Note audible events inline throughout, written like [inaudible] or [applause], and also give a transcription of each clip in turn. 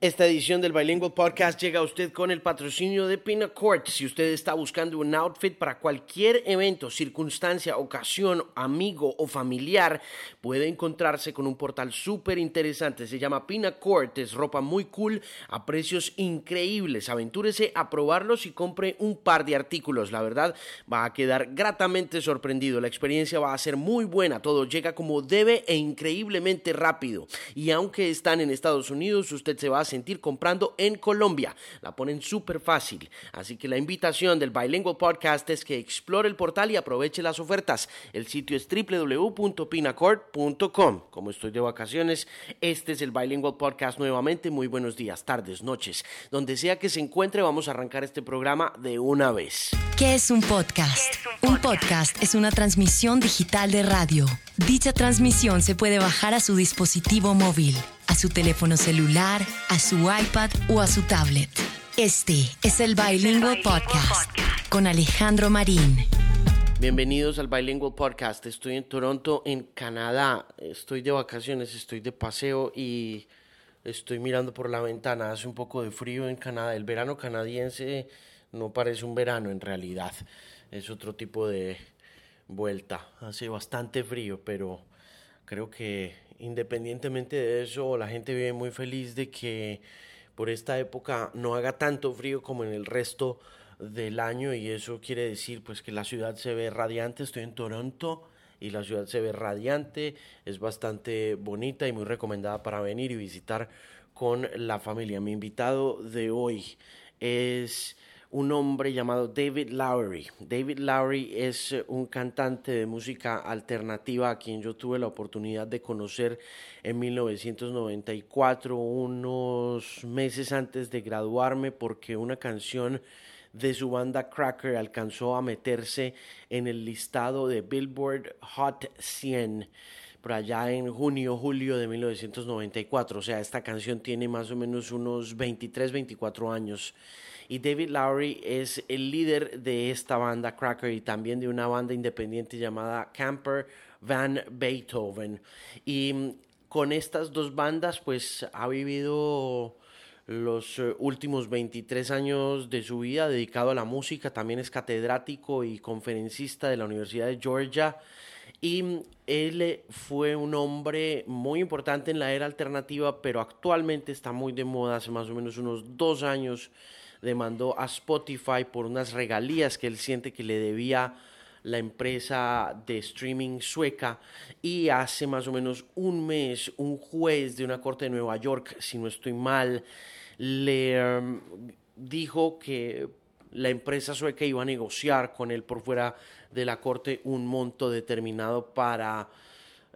Esta edición del Bilingual Podcast llega a usted con el patrocinio de Pinacourt. Si usted está buscando un outfit para cualquier evento, circunstancia, ocasión, amigo o familiar, puede encontrarse con un portal súper interesante. Se llama Pinacourt. Es ropa muy cool a precios increíbles. Aventúrese a probarlos y compre un par de artículos. La verdad, va a quedar gratamente sorprendido. La experiencia va a ser muy buena. Todo llega como debe e increíblemente rápido. Y aunque están en Estados Unidos, usted se va a sentir comprando en Colombia. La ponen súper fácil. Así que la invitación del Bilingual Podcast es que explore el portal y aproveche las ofertas. El sitio es www.pinacord.com. Como estoy de vacaciones, este es el Bilingual Podcast nuevamente. Muy buenos días, tardes, noches. Donde sea que se encuentre, vamos a arrancar este programa de una vez. ¿Qué es un podcast? Es un, podcast? un podcast es una transmisión digital de radio. Dicha transmisión se puede bajar a su dispositivo móvil a su teléfono celular, a su iPad o a su tablet. Este es el Bilingual Podcast con Alejandro Marín. Bienvenidos al Bilingual Podcast. Estoy en Toronto, en Canadá. Estoy de vacaciones, estoy de paseo y estoy mirando por la ventana. Hace un poco de frío en Canadá. El verano canadiense no parece un verano en realidad. Es otro tipo de vuelta. Hace bastante frío, pero creo que independientemente de eso, la gente vive muy feliz de que por esta época no haga tanto frío como en el resto del año y eso quiere decir pues que la ciudad se ve radiante. Estoy en Toronto y la ciudad se ve radiante, es bastante bonita y muy recomendada para venir y visitar con la familia. Mi invitado de hoy es un hombre llamado David Lowery. David Lowery es eh, un cantante de música alternativa a quien yo tuve la oportunidad de conocer en 1994, unos meses antes de graduarme, porque una canción de su banda Cracker alcanzó a meterse en el listado de Billboard Hot 100 por allá en junio, julio de 1994. O sea, esta canción tiene más o menos unos 23, 24 años y David Lowry es el líder de esta banda Cracker y también de una banda independiente llamada Camper Van Beethoven. Y mm, con estas dos bandas pues ha vivido los eh, últimos 23 años de su vida dedicado a la música, también es catedrático y conferencista de la Universidad de Georgia y mm, él fue un hombre muy importante en la era alternativa, pero actualmente está muy de moda, hace más o menos unos dos años demandó a Spotify por unas regalías que él siente que le debía la empresa de streaming sueca. Y hace más o menos un mes un juez de una corte de Nueva York, si no estoy mal, le um, dijo que la empresa sueca iba a negociar con él por fuera de la corte un monto determinado para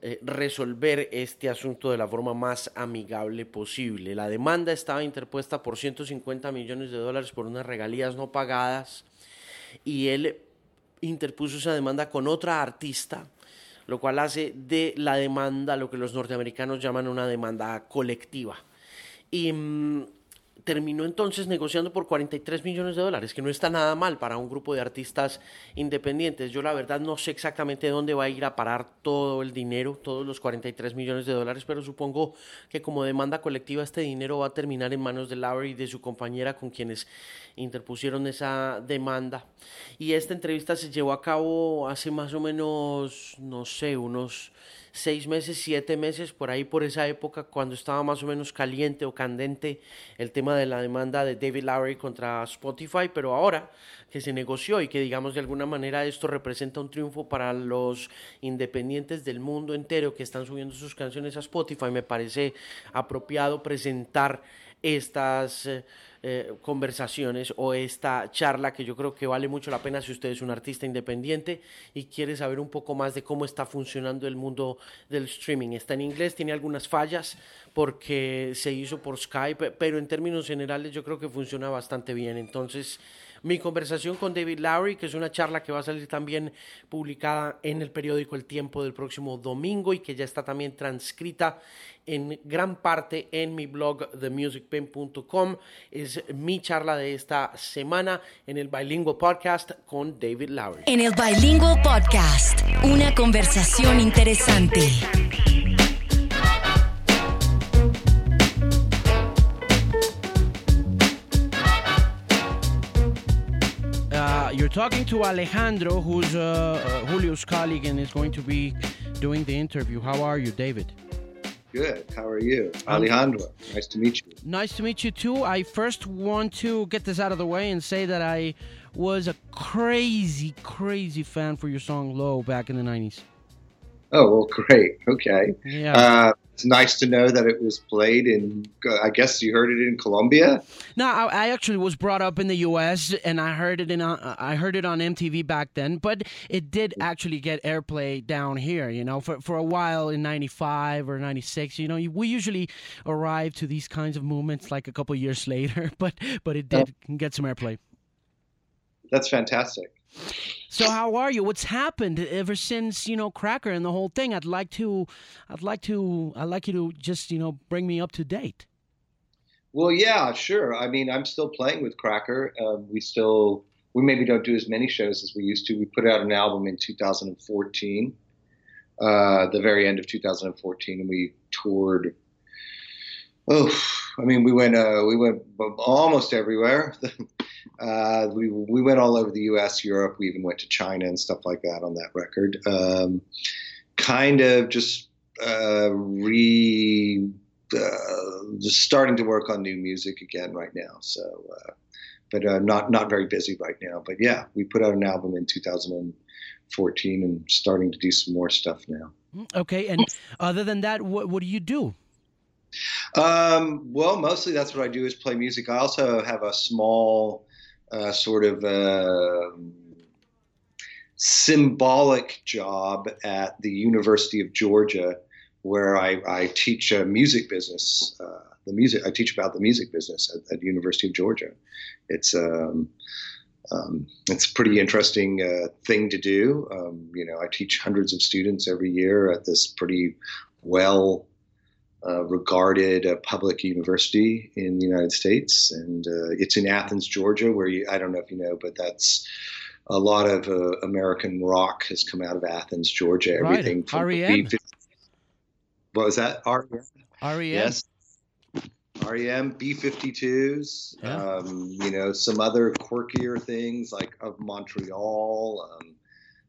eh, resolver este asunto de la forma más amigable posible. La demanda estaba interpuesta por 150 millones de dólares por unas regalías no pagadas y él interpuso esa demanda con otra artista, lo cual hace de la demanda lo que los norteamericanos llaman una demanda colectiva. Y mm, terminó entonces negociando por 43 millones de dólares, que no está nada mal para un grupo de artistas independientes. Yo la verdad no sé exactamente dónde va a ir a parar todo el dinero, todos los 43 millones de dólares, pero supongo que como demanda colectiva este dinero va a terminar en manos de Lowry y de su compañera con quienes interpusieron esa demanda. Y esta entrevista se llevó a cabo hace más o menos, no sé, unos seis meses, siete meses, por ahí por esa época, cuando estaba más o menos caliente o candente el tema de la demanda de David Lowery contra Spotify, pero ahora que se negoció y que digamos de alguna manera esto representa un triunfo para los independientes del mundo entero que están subiendo sus canciones a Spotify, me parece apropiado presentar estas... Eh, eh, conversaciones o esta charla que yo creo que vale mucho la pena si usted es un artista independiente y quiere saber un poco más de cómo está funcionando el mundo del streaming. Está en inglés, tiene algunas fallas porque se hizo por Skype, pero en términos generales yo creo que funciona bastante bien. Entonces, mi conversación con David Lowry, que es una charla que va a salir también publicada en el periódico El Tiempo del próximo domingo y que ya está también transcrita en gran parte en mi blog themusicpen.com. Es mi charla de esta semana en el Bilingual Podcast con David Lowry. En el Bilingual Podcast, una conversación interesante. Talking to Alejandro, who's uh, uh, Julio's colleague and is going to be doing the interview. How are you, David? Good. How are you? Alejandro, nice to meet you. Nice to meet you too. I first want to get this out of the way and say that I was a crazy, crazy fan for your song Low back in the 90s. Oh, well, great. Okay. Yeah. Uh, it's nice to know that it was played in, I guess you heard it in Colombia? No, I, I actually was brought up in the U.S. and I heard it in uh, I heard it on MTV back then, but it did actually get airplay down here. You know, for for a while in '95 or '96. You know, we usually arrive to these kinds of movements like a couple years [laughs] later, but but it did oh. get some airplay. That's fantastic. So how are you? What's happened ever since you know Cracker and the whole thing? I'd like to, I'd like to, I'd like you to just you know bring me up to date. Well, yeah, sure. I mean, I'm still playing with Cracker. Um, we still, we maybe don't do as many shows as we used to. We put out an album in 2014, uh, the very end of 2014, and we toured. Oh, I mean, we went, uh, we went almost everywhere. [laughs] Uh, we we went all over the U.S., Europe. We even went to China and stuff like that on that record. Um, kind of just uh, re uh, just starting to work on new music again right now. So, uh, but uh, not not very busy right now. But yeah, we put out an album in 2014 and starting to do some more stuff now. Mm, okay, and other than that, what what do you do? Um, well, mostly that's what I do is play music. I also have a small uh, sort of uh, symbolic job at the University of Georgia, where I, I teach music business. Uh, the music I teach about the music business at, at the University of Georgia. It's um, um, it's a pretty interesting uh, thing to do. Um, you know, I teach hundreds of students every year at this pretty well uh, regarded uh, public university in the United States, and uh, it's in Athens, Georgia, where you, I don't know if you know, but that's a lot of uh, American rock has come out of Athens, Georgia. Everything right. from REM. B- what was that? REM. REM. Yes. REM, B52s, yeah. um, you know, some other quirkier things like of Montreal. Um,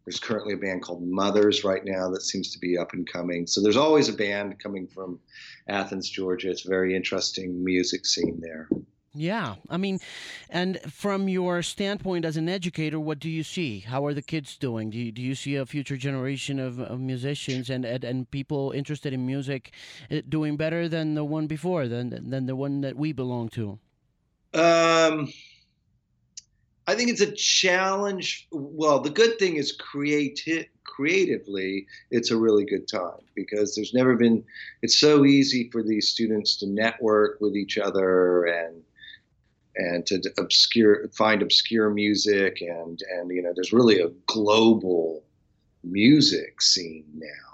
there's currently a band called Mothers right now that seems to be up and coming. So there's always a band coming from Athens, Georgia. It's a very interesting music scene there. Yeah, I mean, and from your standpoint as an educator, what do you see? How are the kids doing? Do you, do you see a future generation of, of musicians and, and, and people interested in music eh, doing better than the one before, than than the one that we belong to? Um, I think it's a challenge. Well, the good thing is creati- creatively, it's a really good time because there's never been. It's so easy for these students to network with each other and and to obscure find obscure music and and you know there's really a global music scene now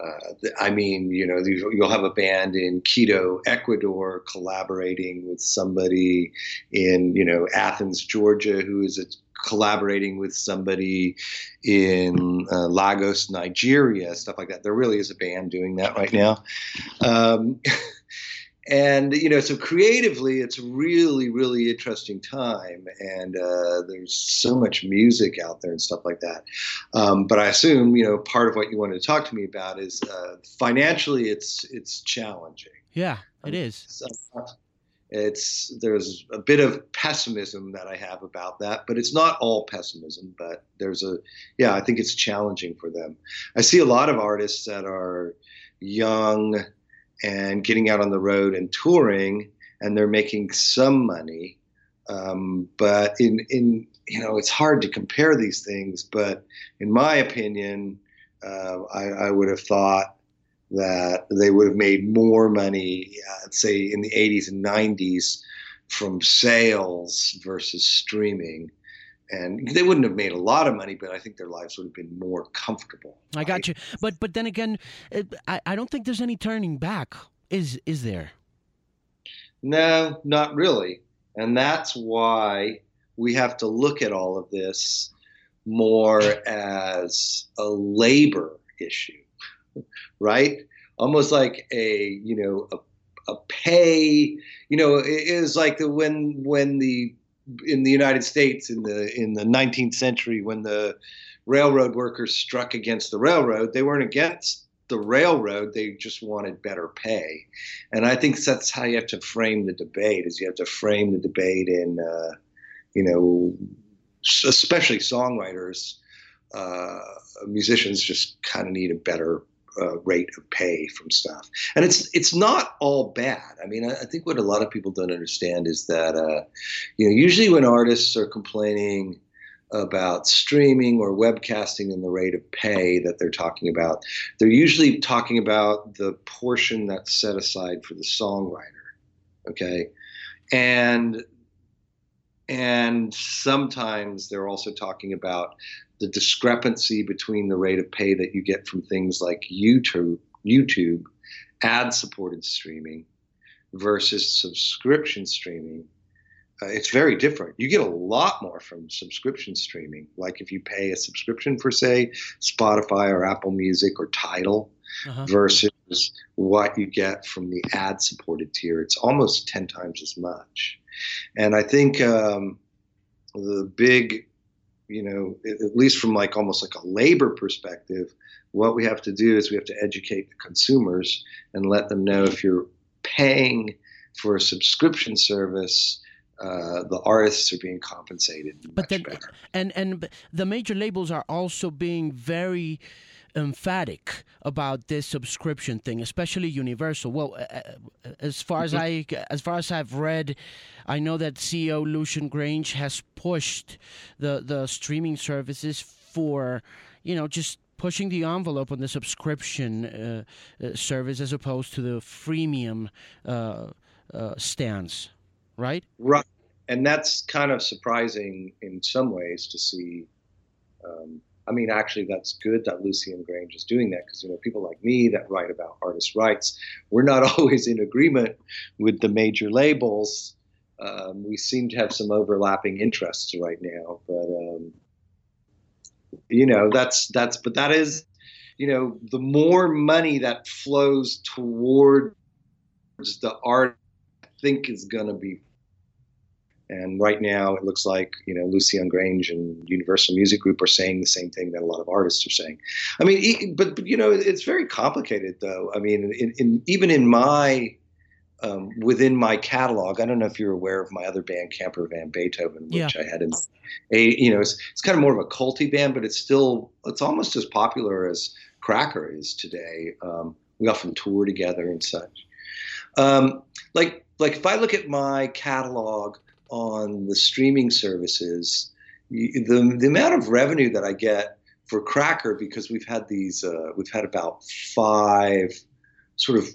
uh, I mean, you know, you'll have a band in Quito, Ecuador, collaborating with somebody in, you know, Athens, Georgia, who is collaborating with somebody in uh, Lagos, Nigeria, stuff like that. There really is a band doing that right now. Um, [laughs] and you know so creatively it's really really interesting time. And uh, there's so much music out there and stuff like that. Um, but i assume you know part of what you wanted to talk to me about is uh, financially it's it's challenging. Yeah it is. so, it's there's a bit of pessimism that i have about that but it's not all pessimism but there's a yeah i think it's challenging for them. I see a lot of artists that are young and getting out on the road and touring, and they're making some money. Um, but in in you know, it's hard to compare these things. But in my opinion, uh, I, I, would have thought that they would have made more money, uh, say in the 80s and 90s, from sales versus streaming and they wouldn't have made a lot of money, but I think their lives would have been more comfortable. I got you, but but then again, I I don't think there's any turning back. Is is there? No, not really, and that's why we have to look at all of this more as a labor issue, right? Almost like a you know a a pay. You know, it is like the when when the in the United States in the in the 19th century when the railroad workers struck against the railroad, they weren't against the railroad; they just wanted better pay. And I think that's how you have to frame the debate: is you have to frame the debate in, uh, you know, especially songwriters. Uh, musicians just kind of need a better uh, rate of pay from stuff. And it's it's not all bad. I mean, I, I think what a lot of people don't understand is that uh, you know usually when artists are complaining about streaming or webcasting and the rate of pay that they're talking about, they're usually talking about the portion that's set aside for the songwriter. Okay, and and sometimes they're also talking about the discrepancy between the rate of pay that you get from things like YouTube, YouTube, ad-supported streaming, versus subscription streaming. Uh, it's very different. You get a lot more from subscription streaming. Like if you pay a subscription for, say, Spotify or Apple Music or Tidal, uh-huh. versus what you get from the ad-supported tier. It's almost ten times as much. And I think um, the big you know, at least from like almost like a labor perspective, what we have to do is we have to educate the consumers and let them know if you're paying for a subscription service, uh, the artists are being compensated. But then, better. and and the major labels are also being very emphatic about this subscription thing, especially Universal. Well, as far as mm-hmm. I as far as I've read, I know that CEO Lucian Grainge has pushed the the streaming services for you know just pushing the envelope on the subscription uh, uh, service as opposed to the freemium uh, uh stance, right? Right, and that's kind of surprising in some ways to see. Um, I mean, actually, that's good that Lucian Grainge is doing that because you know people like me that write about artists' rights, we're not [laughs] always in agreement with the major labels. Um, we seem to have some overlapping interests right now, but um, you know that's that's but that is you know the more money that flows towards the art, I think is going to be and right now, it looks like you know Lucian Grainge and Universal Music Group are saying the same thing that a lot of artists are saying. I mean, but, but you know, it's very complicated, though. I mean, in, in, even in my um, within my catalog, I don't know if you're aware of my other band, Camper Van Beethoven, which yeah. I had in a you know, it's it's kind of more of a culty band, but it's still it's almost as popular as Cracker is today. Um, we often tour together and such. Um, like like if I look at my catalog on the streaming services, the the amount of revenue that I get for Cracker because we've had these uh, we've had about five sort of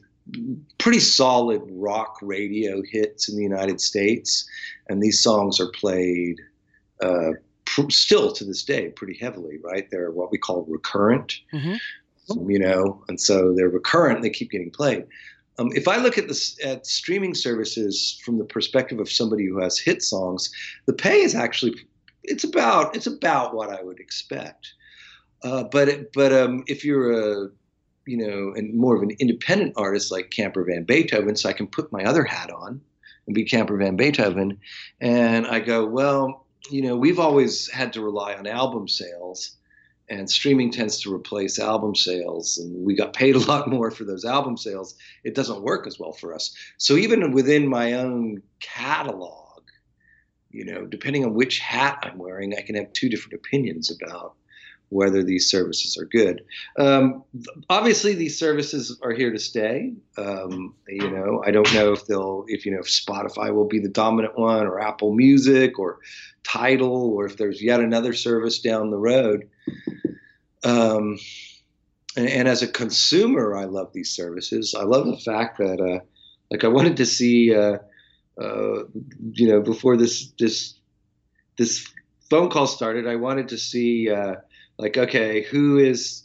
pretty solid rock radio hits in the United States, and these songs are played uh, pr- still to this day pretty heavily. Right, they're what we call recurrent. Mm-hmm. You know, and so they're recurrent. They keep getting played. Um, if I look at this at streaming services from the perspective of somebody who has hit songs, the pay is actually it's about it's about what I would expect. Uh, but but um, if you're a you know and more of an independent artist like Camper Van Beethoven, so I can put my other hat on and be Camper Van Beethoven, and I go well, you know we've always had to rely on album sales and streaming tends to replace album sales and we got paid a [laughs] lot more for those album sales. It doesn't work as well for us. So even within my own catalog you know depending on which hat i'm wearing i can have two different opinions about whether these services are good. Um, obviously these services are here to stay. Um, you know i don't know if they'll if you know if spotify will be the dominant one or apple music or Tidal or if there's yet another service down the road. Um, and, and, as a consumer, I love these services. I love the fact that, uh, like, I wanted to see, uh, uh, you know, before this this this phone call started, I wanted to see, uh, like, okay, who is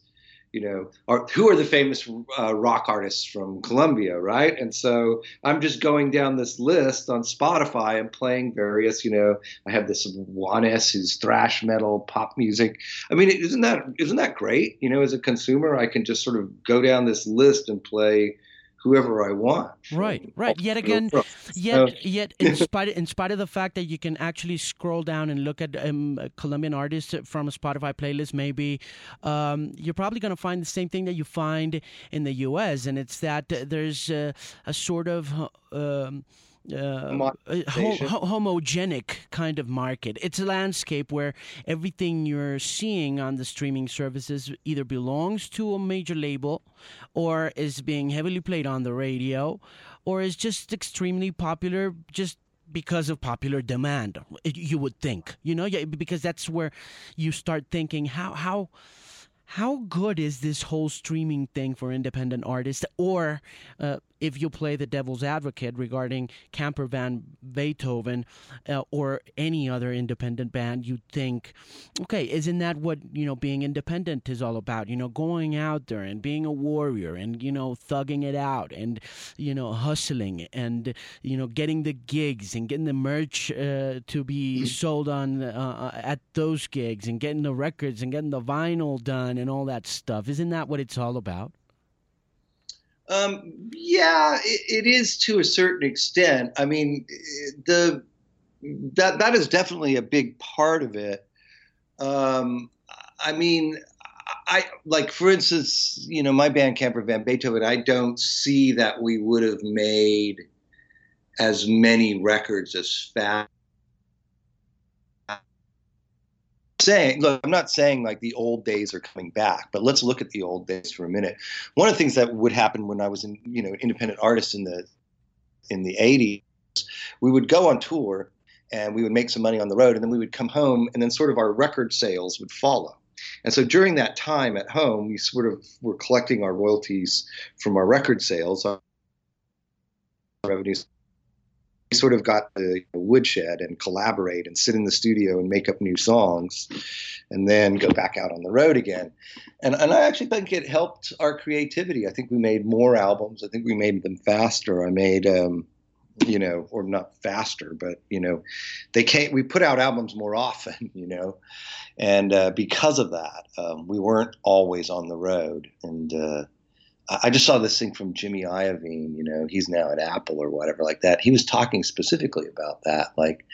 you know, are, who are the famous uh, rock artists from Colombia, right? And so I'm just going down this list on Spotify and playing various, you know, I have this Juanes who's thrash metal, pop music. I mean, isn't that isn't that great? You know, as a consumer, I can just sort of go down this list and play whoever I want. Right, right. Yet again, yet yet in [laughs] spite in spite of the fact that you can actually scroll down and look at um, Colombian artists from a Spotify playlist, maybe um, you're probably going to find the same thing that you find in the U.S. and it's that there's a sort of um, uh, ho- homogenic kind of market. It's a landscape where everything you're seeing on the streaming services either belongs to a major label or is being heavily played on the radio or is just extremely popular just because of popular demand you would think you know yeah, because that's where you start thinking how how how good is this whole streaming thing for independent artists or uh, if you play the devil's advocate regarding Camper Van Beethoven uh, or any other independent band, you'd think, okay, isn't that what you know being independent is all about? You know, going out there and being a warrior and you know thugging it out and you know hustling and you know getting the gigs and getting the merch uh, to be mm. sold on uh, uh, at those gigs and getting the records and getting the vinyl done and all that stuff. Isn't that what it's all about? Um, yeah, it, it is to a certain extent. I mean, the that that is definitely a big part of it. Um, I mean, I like for instance, you know, my band Camper Van Beethoven. I don't see that we would have made as many records as fast saying, look, I'm not saying like the old days are coming back, but let's look at the old days for a minute. One of the things that would happen when I was in, you know, independent artist in the in the 80s, we would go on tour and we would make some money on the road, and then we would come home, and then sort of our record sales would follow. And so during that time at home, we sort of were collecting our royalties from our record sales, our revenues sort of got the woodshed and collaborate and sit in the studio and make up new songs and then go back out on the road again. And, and I actually think it helped our creativity. I think we made more albums. I think we made them faster. I made, um, you know, or not faster, but, you know, they came, we put out albums more often, [laughs] you know, and uh, because of that, um, we weren't always on the road. And, uh, I just saw this thing from Jimmy Iovine, you know, he's now at Apple or whatever like that. He was talking specifically about that, like,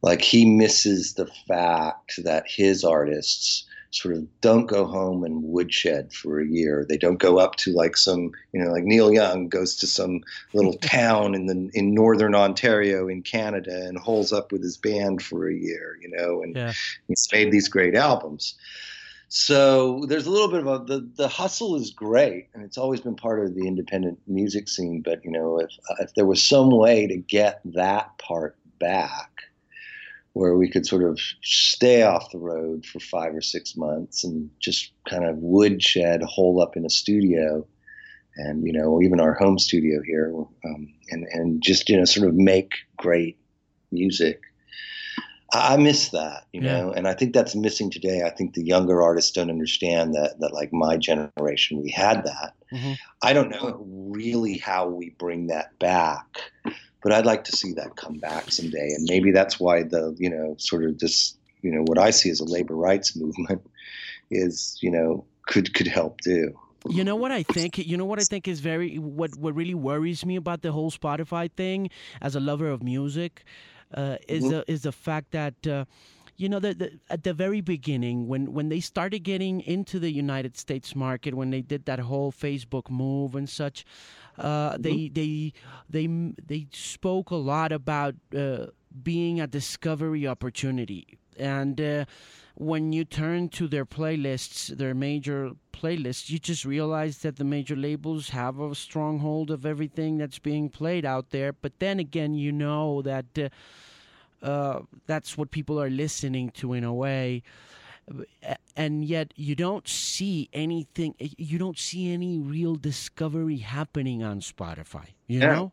like he misses the fact that his artists sort of don't go home and woodshed for a year. They don't go up to like some, you know, like Neil Young goes to some little [laughs] town in the in northern Ontario in Canada and holes up with his band for a year, you know, and yeah. he's made these great albums. So there's a little bit of a the, the hustle is great, and it's always been part of the independent music scene. But you know, if if there was some way to get that part back, where we could sort of stay off the road for five or six months and just kind of woodshed, hole up in a studio, and you know, even our home studio here, um, and and just you know, sort of make great music I miss that, you yeah. know, and I think that's missing today. I think the younger artists don't understand that that like my generation we had that. Mm-hmm. I don't know really how we bring that back, but I'd like to see that come back someday. And maybe that's why the you know sort of this you know what I see as a labor rights movement is you know could could help do. You know what I think? You know what I think is very what what really worries me about the whole Spotify thing as a lover of music uh, is mm-hmm. the is the fact that. Uh, you know, the, the, at the very beginning, when, when they started getting into the United States market, when they did that whole Facebook move and such, uh, mm-hmm. they they they they spoke a lot about uh, being a discovery opportunity, and uh, when you turn to their playlists, their major playlists, you just realize that the major labels have a stronghold of everything that's being played out there. But then again, you know that uh, uh, that's what people are listening to in a way. And yet, you don't see anything, you don't see any real discovery happening on Spotify, you yeah. know?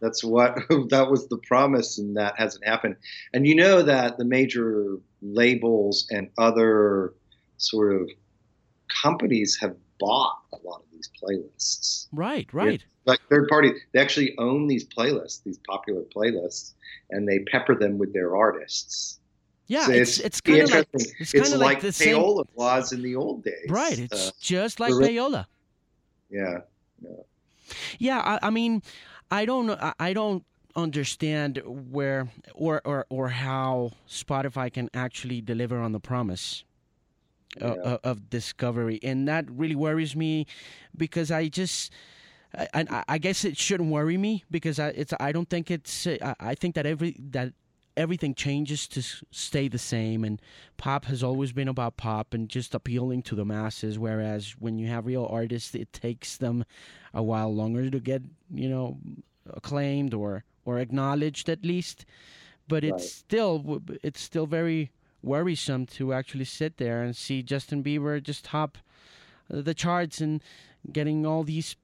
That's what [laughs] that was the promise, and that hasn't happened. And you know that the major labels and other sort of companies have bought a lot of these playlists. Right, right. like third party, they actually own these playlists, these popular playlists, and they pepper them with their artists. Yeah, so it's, it's, it's kind of like it's, it's like, like the payola same... was in the old days. Right, it's uh, just like payola. Yeah, yeah. Yeah, I, I mean, I don't, I don't understand where or, or or how Spotify can actually deliver on the promise. Uh, yeah. Of, of discovery, and that really worries me because I just and I, I guess it shouldn't worry me because I it's I don't think it's I, I think that every that everything changes to stay the same and pop has always been about pop and just appealing to the masses whereas when you have real artists it takes them a while longer to get you know acclaimed or or acknowledged at least but it's right. still it's still very worrisome to actually sit there and see Justin Bieber just top the charts and getting all these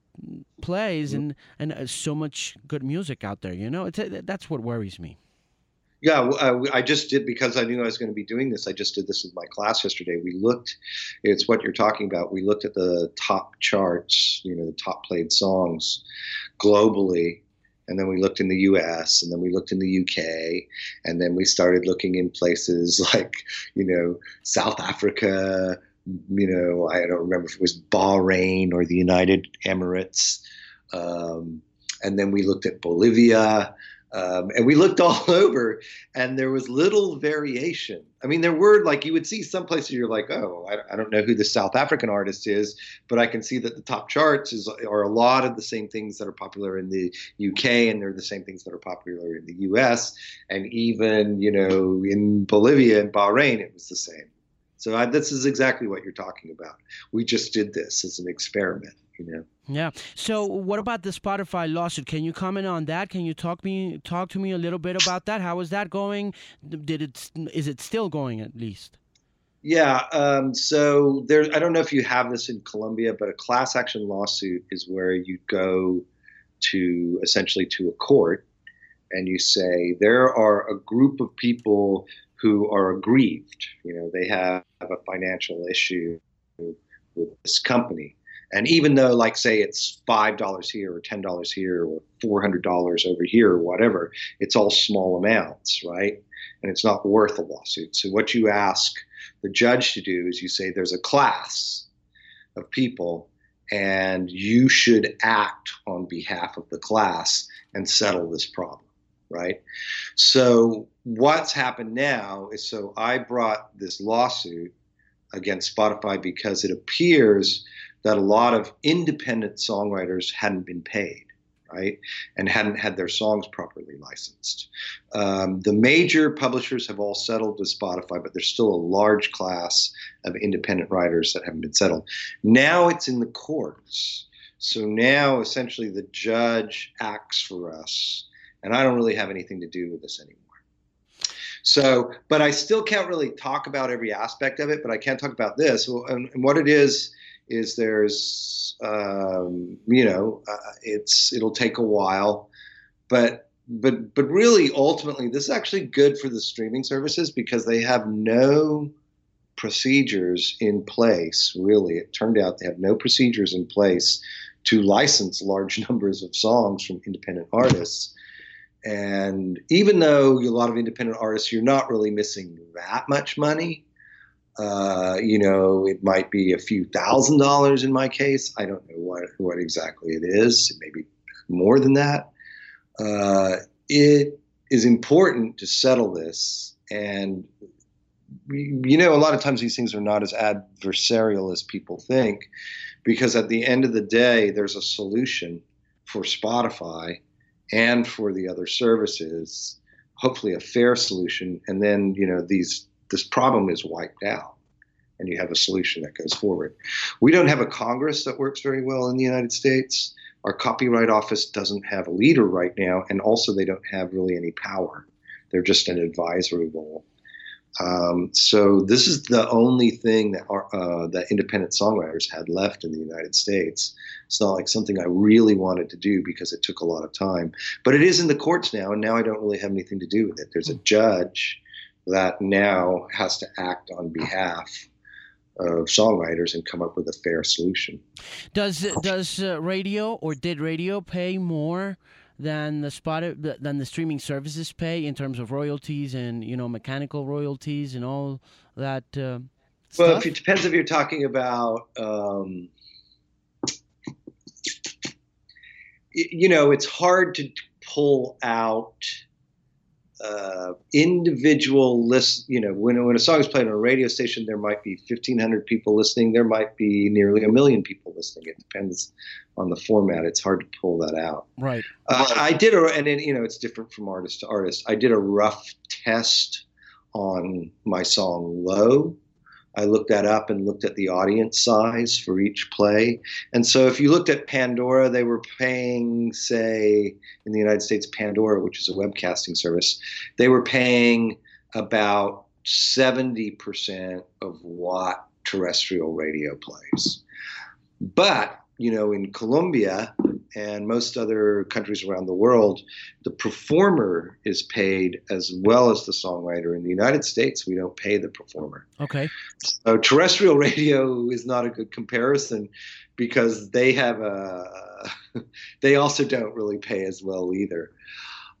plays mm-hmm. and and uh, so much good music out there. You know, it's uh, that's what worries me. Yeah, uh, I just did because I knew I was going to be doing this. I just did this with my class yesterday. We looked, it's what you're talking about. We looked at the top charts, you know, the top played songs globally. And then we looked in the US, and then we looked in the UK, and then we started looking in places [laughs] like, you know, South Africa, you know, I don't remember if it was Bahrain or the United Emirates. Um, and then we looked at Bolivia. Um, and we looked [laughs] all over, and there was little variation. I mean, there were like you would see some places you're like, oh, I, I, don't know who the South African artist is, but I can see that the top charts is are a lot of the same things that are popular in the UK, and they're the same things that are popular in the US, and even you know in Bolivia and Bahrain, it was the same. So I, this is exactly what you're talking about. We just did this as an experiment, you know. Yeah. So what about the Spotify lawsuit? Can you comment on that? Can you talk me talk to me a little bit about that? How is that going? Did it is it still going at least? Yeah. Um, so there, I don't know if you have this in Colombia, but a class action lawsuit is where you go to essentially to a court and you say there are a group of people who are aggrieved. You know, they have a financial issue with this company. And even though, like, say it's $5 here or $10 here or $400 over here or whatever, it's all small amounts, right? And it's not worth a lawsuit. So, what you ask the judge to do is you say there's a class of people and you should act on behalf of the class and settle this problem right? So what's happened now is so I brought this lawsuit against Spotify because it appears that a lot of independent songwriters hadn't been paid. Right, and hadn't had their songs properly licensed. Um, the major publishers have all settled with Spotify, but there's still a large class of independent writers that haven't been settled. Now it's in the courts. So now essentially the judge acts for us and I don't really have anything to do with this anymore. So, but I still can't really talk about every aspect of it, but I can talk about this. And, and what it is is there's, um, you know, uh, it's it'll take a while, but but but really, ultimately, this is actually good for the streaming services because they have no procedures in place. Really, it turned out they have no procedures in place to license large [laughs] numbers of songs from independent artists and even though a lot of independent artists, you're not really missing that much money. Uh, you know, it might be a few thousand dollars in my case. I don't know what, what exactly it is. maybe more than that. Uh, it is important to settle this. And, you know, a lot of times these things are not as adversarial as people think because at the end of the day, there's a solution for Spotify and for the other services, hopefully a fair solution, and then you know these this problem is wiped out, and you have a solution that goes forward. We don't have a Congress that works very well in the United States. Our copyright office doesn't have a leader right now, and also they don't have really any power. They're just an advisory role. Um, so this is the only thing that our, uh, that independent songwriters had left in the United States. It's not like something I really wanted to do because it took a lot of time, but it is in the courts now, and now I don't really have anything to do with it. There's a judge that now has to act on behalf of songwriters and come up with a fair solution. Does does uh, radio or did radio pay more? than the spot than the streaming services pay in terms of royalties and you know mechanical royalties and all that. Uh, well, it depends if you're talking about. Um, you know, it's hard to pull out uh, individual list. You know, when when a song is played on a radio station, there might be fifteen hundred people listening. There might be nearly a million people listening. It depends on the format. It's hard to pull that out. Right. Uh, I did a, and it, you know, it's different from artist to artist. I did a rough test on my song "Low." I looked that up and looked at the audience size for each play. And so if you looked at Pandora, they were paying, say, in the United States, Pandora, which is a webcasting service, they were paying about 70% of what terrestrial radio plays. But, you know, in Colombia, and most other countries around the world, the performer is paid as well as the songwriter. In the United States, we don't pay the performer. Okay. So terrestrial radio is not a good comparison because they have a, [laughs] they also don't really pay as well either.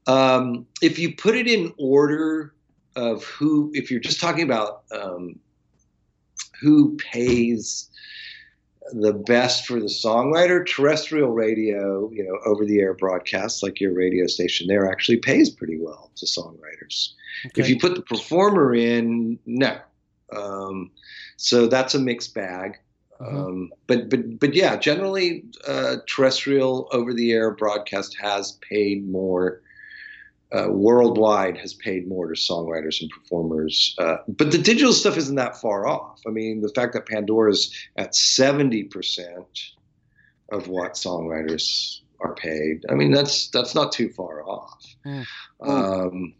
Um, if you put it in order of who, if you're just talking about um, who pays the best for the songwriter. Terrestrial radio, you know, over the air broadcasts like your radio station there actually pays pretty well to songwriters. Okay. If you put the performer in, no. Um, so that's a mixed bag. Uh-huh. Um, but but but yeah, generally, uh, terrestrial over the air broadcast has paid more uh, worldwide has paid more to songwriters and performers. Uh, but the digital stuff isn't that far off. I mean, the fact that Pandora's at 70% of what songwriters are paid, I mean, that's that's not too far off. Mm. Um,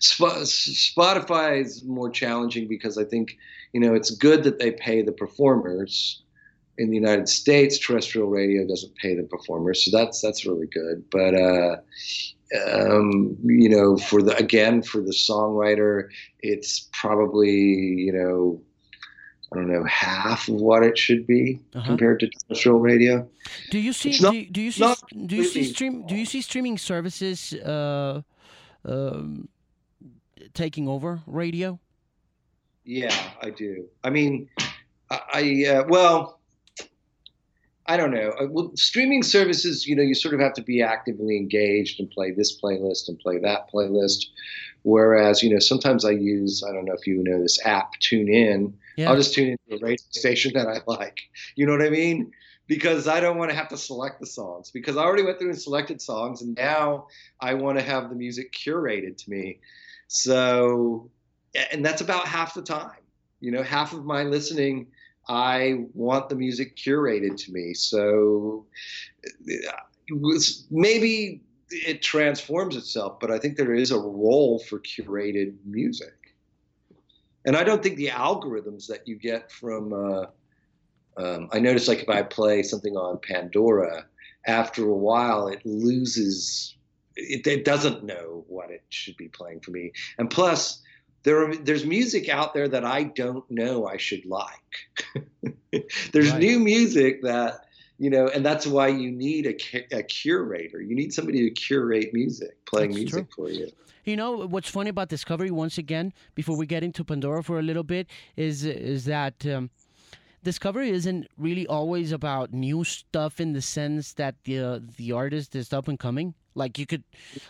Spotify is more challenging because I think, you know, it's good that they pay the performers in the United States, terrestrial radio doesn't pay the performers, so that's that's really good. But uh, um, you know, for the again for the songwriter, it's probably you know. I don't know half of what it should be uh-huh. compared to terrestrial radio. Do you see? Not, do, you, do you see? Do you see stream? Do you see streaming services uh, um, taking over radio? Yeah, I do. I mean, I, I uh, well, I don't know. Uh, well, streaming services, you know, you sort of have to be actively engaged and play this playlist and play that playlist. Whereas, you know, sometimes I use, I don't know if you know this app, TuneIn. Yeah. I'll just tune into a radio station that I like. You know what I mean? Because I don't want to have to select the songs because I already went through and selected songs and now I want to have the music curated to me. So, and that's about half the time. You know, half of my listening – I want the music curated to me. So maybe it transforms itself, but I think there is a role for curated music. And I don't think the algorithms that you get from, uh, um, I notice like if I play something on Pandora, after a while it loses, it, it doesn't know what it should be playing for me. And plus, there are, there's music out there that I don't know I should like. [laughs] there's right. new music that you know, and that's why you need a, a curator. You need somebody to curate music, playing that's music true. for you. You know what's funny about Discovery? Once again, before we get into Pandora for a little bit, is is that um, Discovery isn't really always about new stuff in the sense that the uh, the artist is up and coming. Like you could,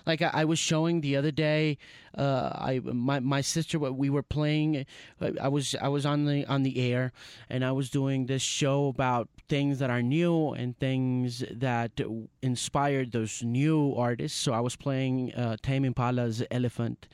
like I, I was showing the other day. Uh, I my my sister we were playing. Uh, I was I was on the on the air, and I was doing this show about things that are new and things that inspired those new artists. So I was playing uh, Tame Impala's Elephant,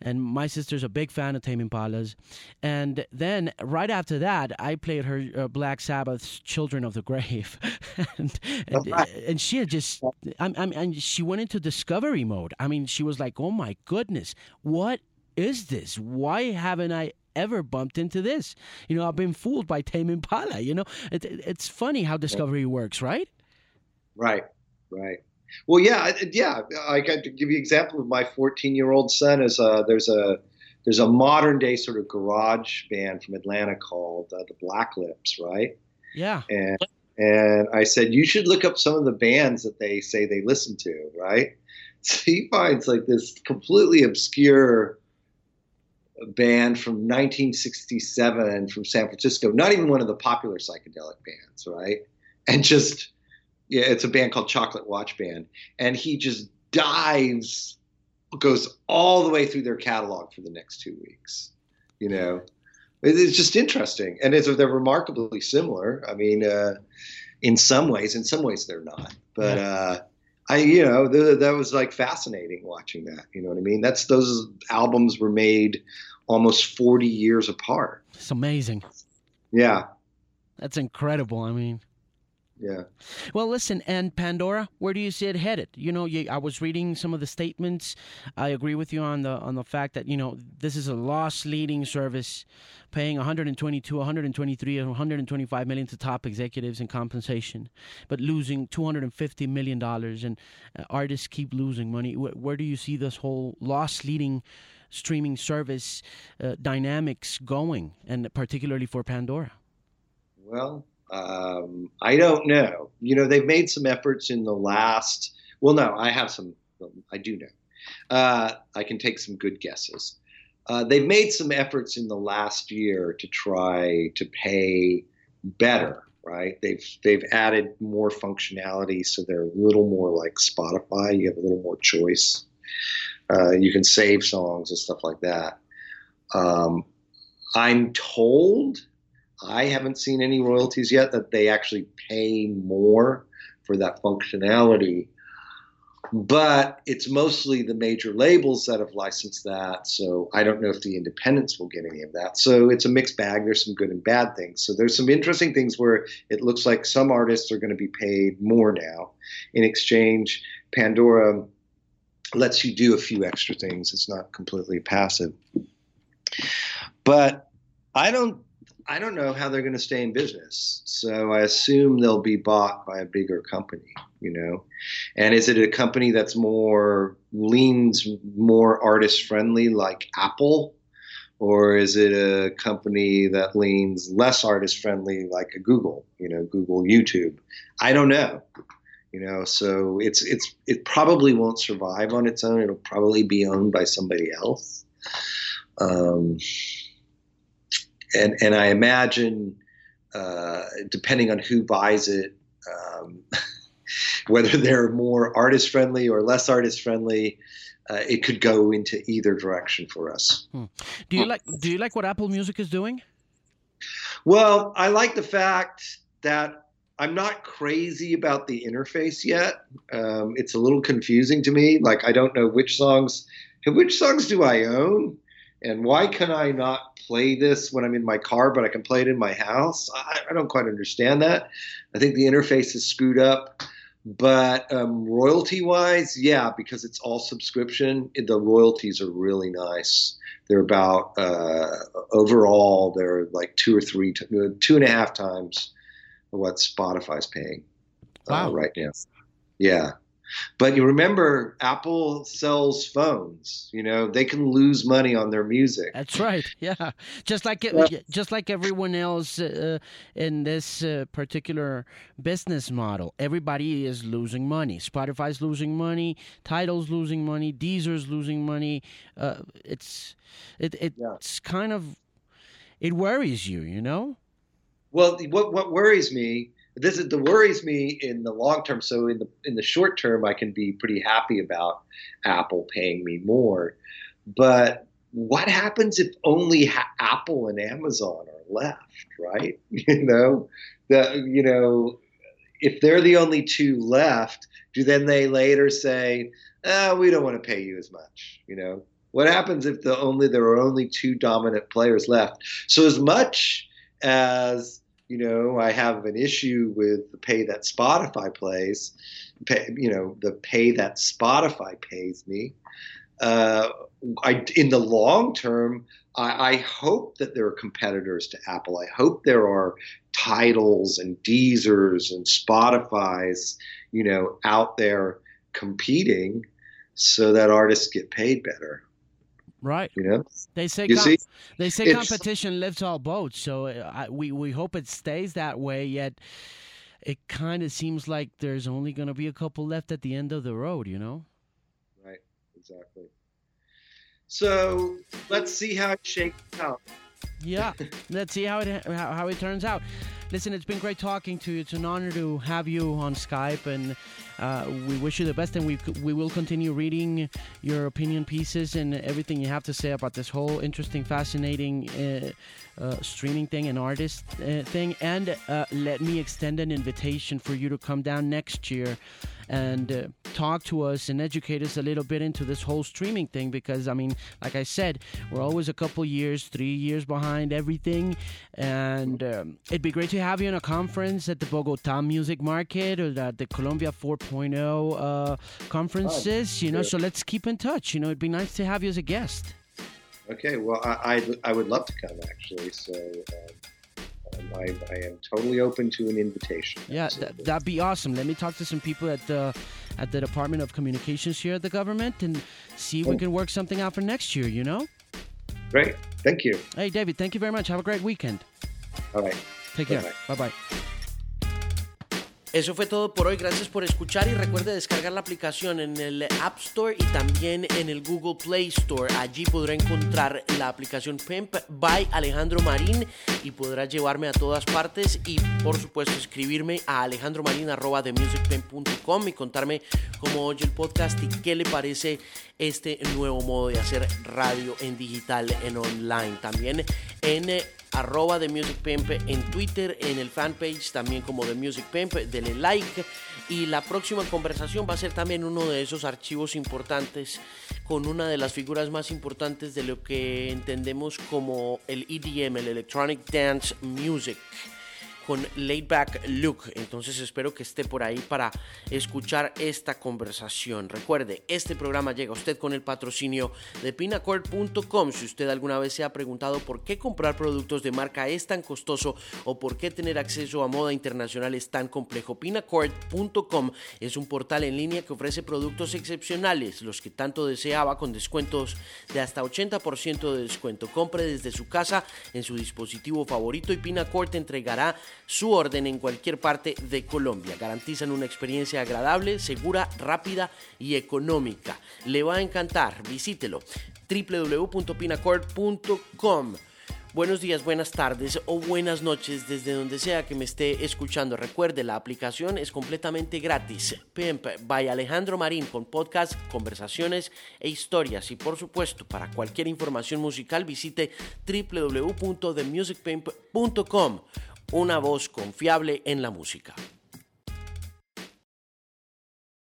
and my sister's a big fan of Tame Impala's. And then right after that, I played her uh, Black Sabbath's Children of the Grave, [laughs] and, and, and she had just I'm, I'm and she went into discovery mode. I mean, she was like, "Oh my goodness, what is this? Why haven't I ever bumped into this? You know, I've been fooled by Tame Impala. You know, it, it, it's funny how discovery works, right? Right, right. Well, yeah, yeah. I got to give you an example of my 14 year old son. Is uh, there's a there's a modern day sort of garage band from Atlanta called uh, the Black Lips, right? Yeah. And and I said, you should look up some of the bands that they say they listen to, right? [laughs] So he finds like this completely obscure band from 1967 from San Francisco, not even one of the popular psychedelic bands, right? And just Yeah, it's a band called Chocolate Watch Band, and he just dives, goes all the way through their catalog for the next two weeks. You know, it's just interesting, and it's they're remarkably similar. I mean, uh, in some ways, in some ways they're not, but. Uh, I, you know, th- that was like fascinating watching that. You know what I mean? That's those albums were made almost 40 years apart. It's amazing. Yeah. That's incredible. I mean, yeah. Well, listen, and Pandora, where do you see it headed? You know, you, I was reading some of the statements. I agree with you on the on the fact that you know this is a loss-leading service, paying 122, 123, 125 million to top executives in compensation, but losing 250 million dollars, and uh, artists keep losing money. Where, where, do you see this whole loss-leading streaming service uh, dynamics going, and particularly for Pandora? Well, um, I don't know. You know, they've made some efforts in the last. Well, no, I have some. I do know. Uh, I can take some good guesses. Uh, they've made some efforts in the last year to try to pay better. Right? They've they've added more functionality, so they're a little more like Spotify. You have a little more choice. Uh, you can save songs and stuff like that. Um, I'm told I haven't seen any royalties yet that they actually pay more for that functionality. But it's mostly the major labels that have licensed that. So I don't know if the independents will get any of that. So it's a mixed bag. There's some good and bad things. So there's some interesting things where it looks like some artists are going to be paid more now. In exchange, Pandora lets you do a few extra things. It's not completely passive. But I don't I don't know how they're going to stay in business. So I assume they'll be bought by a bigger company, you know. And is it a company that's more leans more artist friendly like Apple or is it a company that leans less artist friendly like a Google, you know, Google YouTube? I don't know. You know, so it's it's it probably won't survive on its own. It'll probably be owned by somebody else. Um, and and I imagine, uh, depending on who buys it, um, [laughs] whether they're more artist friendly or less artist friendly, uh, it could go into either direction for us. Hmm. Do you like Do you like what Apple Music is doing? Well, I like the fact that I'm not crazy about the interface yet. Um, it's a little confusing to me. Like I don't know which songs, which songs do I own, and why can I not play this when I'm in my car, but I can play it in my house. I, I don't quite understand that. I think the interface is screwed up. But um, royalty wise, yeah, because it's all subscription, the royalties are really nice. They're about uh, overall, they're like two or three, two and a half times what Spotify's paying uh, wow. uh, right now. Yeah. But you remember, Apple sells phones. You know, they can lose money on their music. That's right. [laughs] Yeah, just like it, just like everyone else uh, in this uh, particular business model, everybody is losing money. Spotify's losing money. Tidal's losing money. Deezer's losing money. Uh, it's it, it's yeah. kind of it worries you, you know. Well, what what worries me this is the worries me in the long term. So in the in the short term, I can be pretty happy about Apple paying me more. But what happens if only ha- Apple and Amazon are left? Right? [laughs] You know, the you know, if they're the only two left, do then they later say, oh, "We don't want to pay you as much"? You know, what happens if the only there are only two dominant players left? So as much as you know, I have an issue with the pay that Spotify plays, pay, you know, the pay that Spotify pays me. Uh, I, in the long term, I, I, hope that there are competitors to Apple. I hope there are Tidals and Deezers and Spotify's, you know, out there competing so that artists get paid better. Right. You know. They say com- they say competition lifts all boats. So uh, I, we we hope it stays that way. Yet it kind of seems like there's only going to be a couple left at the end of the road. You know. Right. Exactly. So let's see how it shakes out. Yeah. let's see how it how, how it turns out. listen, it's been great talking to you. It's an honor to have you on Skype, and uh, we wish you the best. And we we will continue reading your opinion pieces and everything you have to say about this whole interesting, fascinating uh, uh, streaming thing and artist uh, thing. And uh, let me extend an invitation for you to come down next year and uh, talk to us and educate us a little bit into this whole streaming thing because I mean, like I said, we're always a couple years, three years behind everything, and um, it'd be great to have you in a conference at the Bogota Music Market or the, the Colombia 4.0 uh, conferences. Oh, you know, so let's keep in touch. You know, it'd be nice to have you as a guest. Okay, well, I I, I would love to come actually. So. Um, Um, I, I, am totally open to an invitation. Yeah, th- that'd be awesome. Let me talk to some people at the at the Department of Communications here at the government and see if we oh. can work something out for next year. You know. Great. Thank you. Hey, David. Thank you very much. Have a great weekend. All right. Take care. Bye bye. Eso fue todo por hoy. Gracias por escuchar y recuerde descargar la aplicación en el App Store y también en el Google Play Store. Allí podrá encontrar la aplicación Pimp by Alejandro Marín y podrá llevarme a todas partes y por supuesto escribirme a alejandromarin.com y contarme cómo oye el podcast y qué le parece este nuevo modo de hacer radio en digital, en online. También en arroba de Music Pimp en Twitter, en el fanpage también como de Music Pimp, denle like y la próxima conversación va a ser también uno de esos archivos importantes con una de las figuras más importantes de lo que entendemos como el EDM, el Electronic Dance Music con Laid Back Look. Entonces espero que esté por ahí para escuchar esta conversación. Recuerde, este programa llega a usted con el patrocinio de pinacord.com. Si usted alguna vez se ha preguntado por qué comprar productos de marca es tan costoso o por qué tener acceso a moda internacional es tan complejo, pinacord.com es un portal en línea que ofrece productos excepcionales, los que tanto deseaba con descuentos de hasta 80% de descuento. Compre desde su casa en su dispositivo favorito y Pinacord te entregará su orden en cualquier parte de Colombia. Garantizan una experiencia agradable, segura, rápida y económica. Le va a encantar, visítelo www.pinacord.com. Buenos días, buenas tardes o buenas noches desde donde sea que me esté escuchando. Recuerde, la aplicación es completamente gratis. Pimp by Alejandro Marín con podcast, conversaciones e historias. Y por supuesto, para cualquier información musical visite www.themusicpimp.com una voz confiable en la música.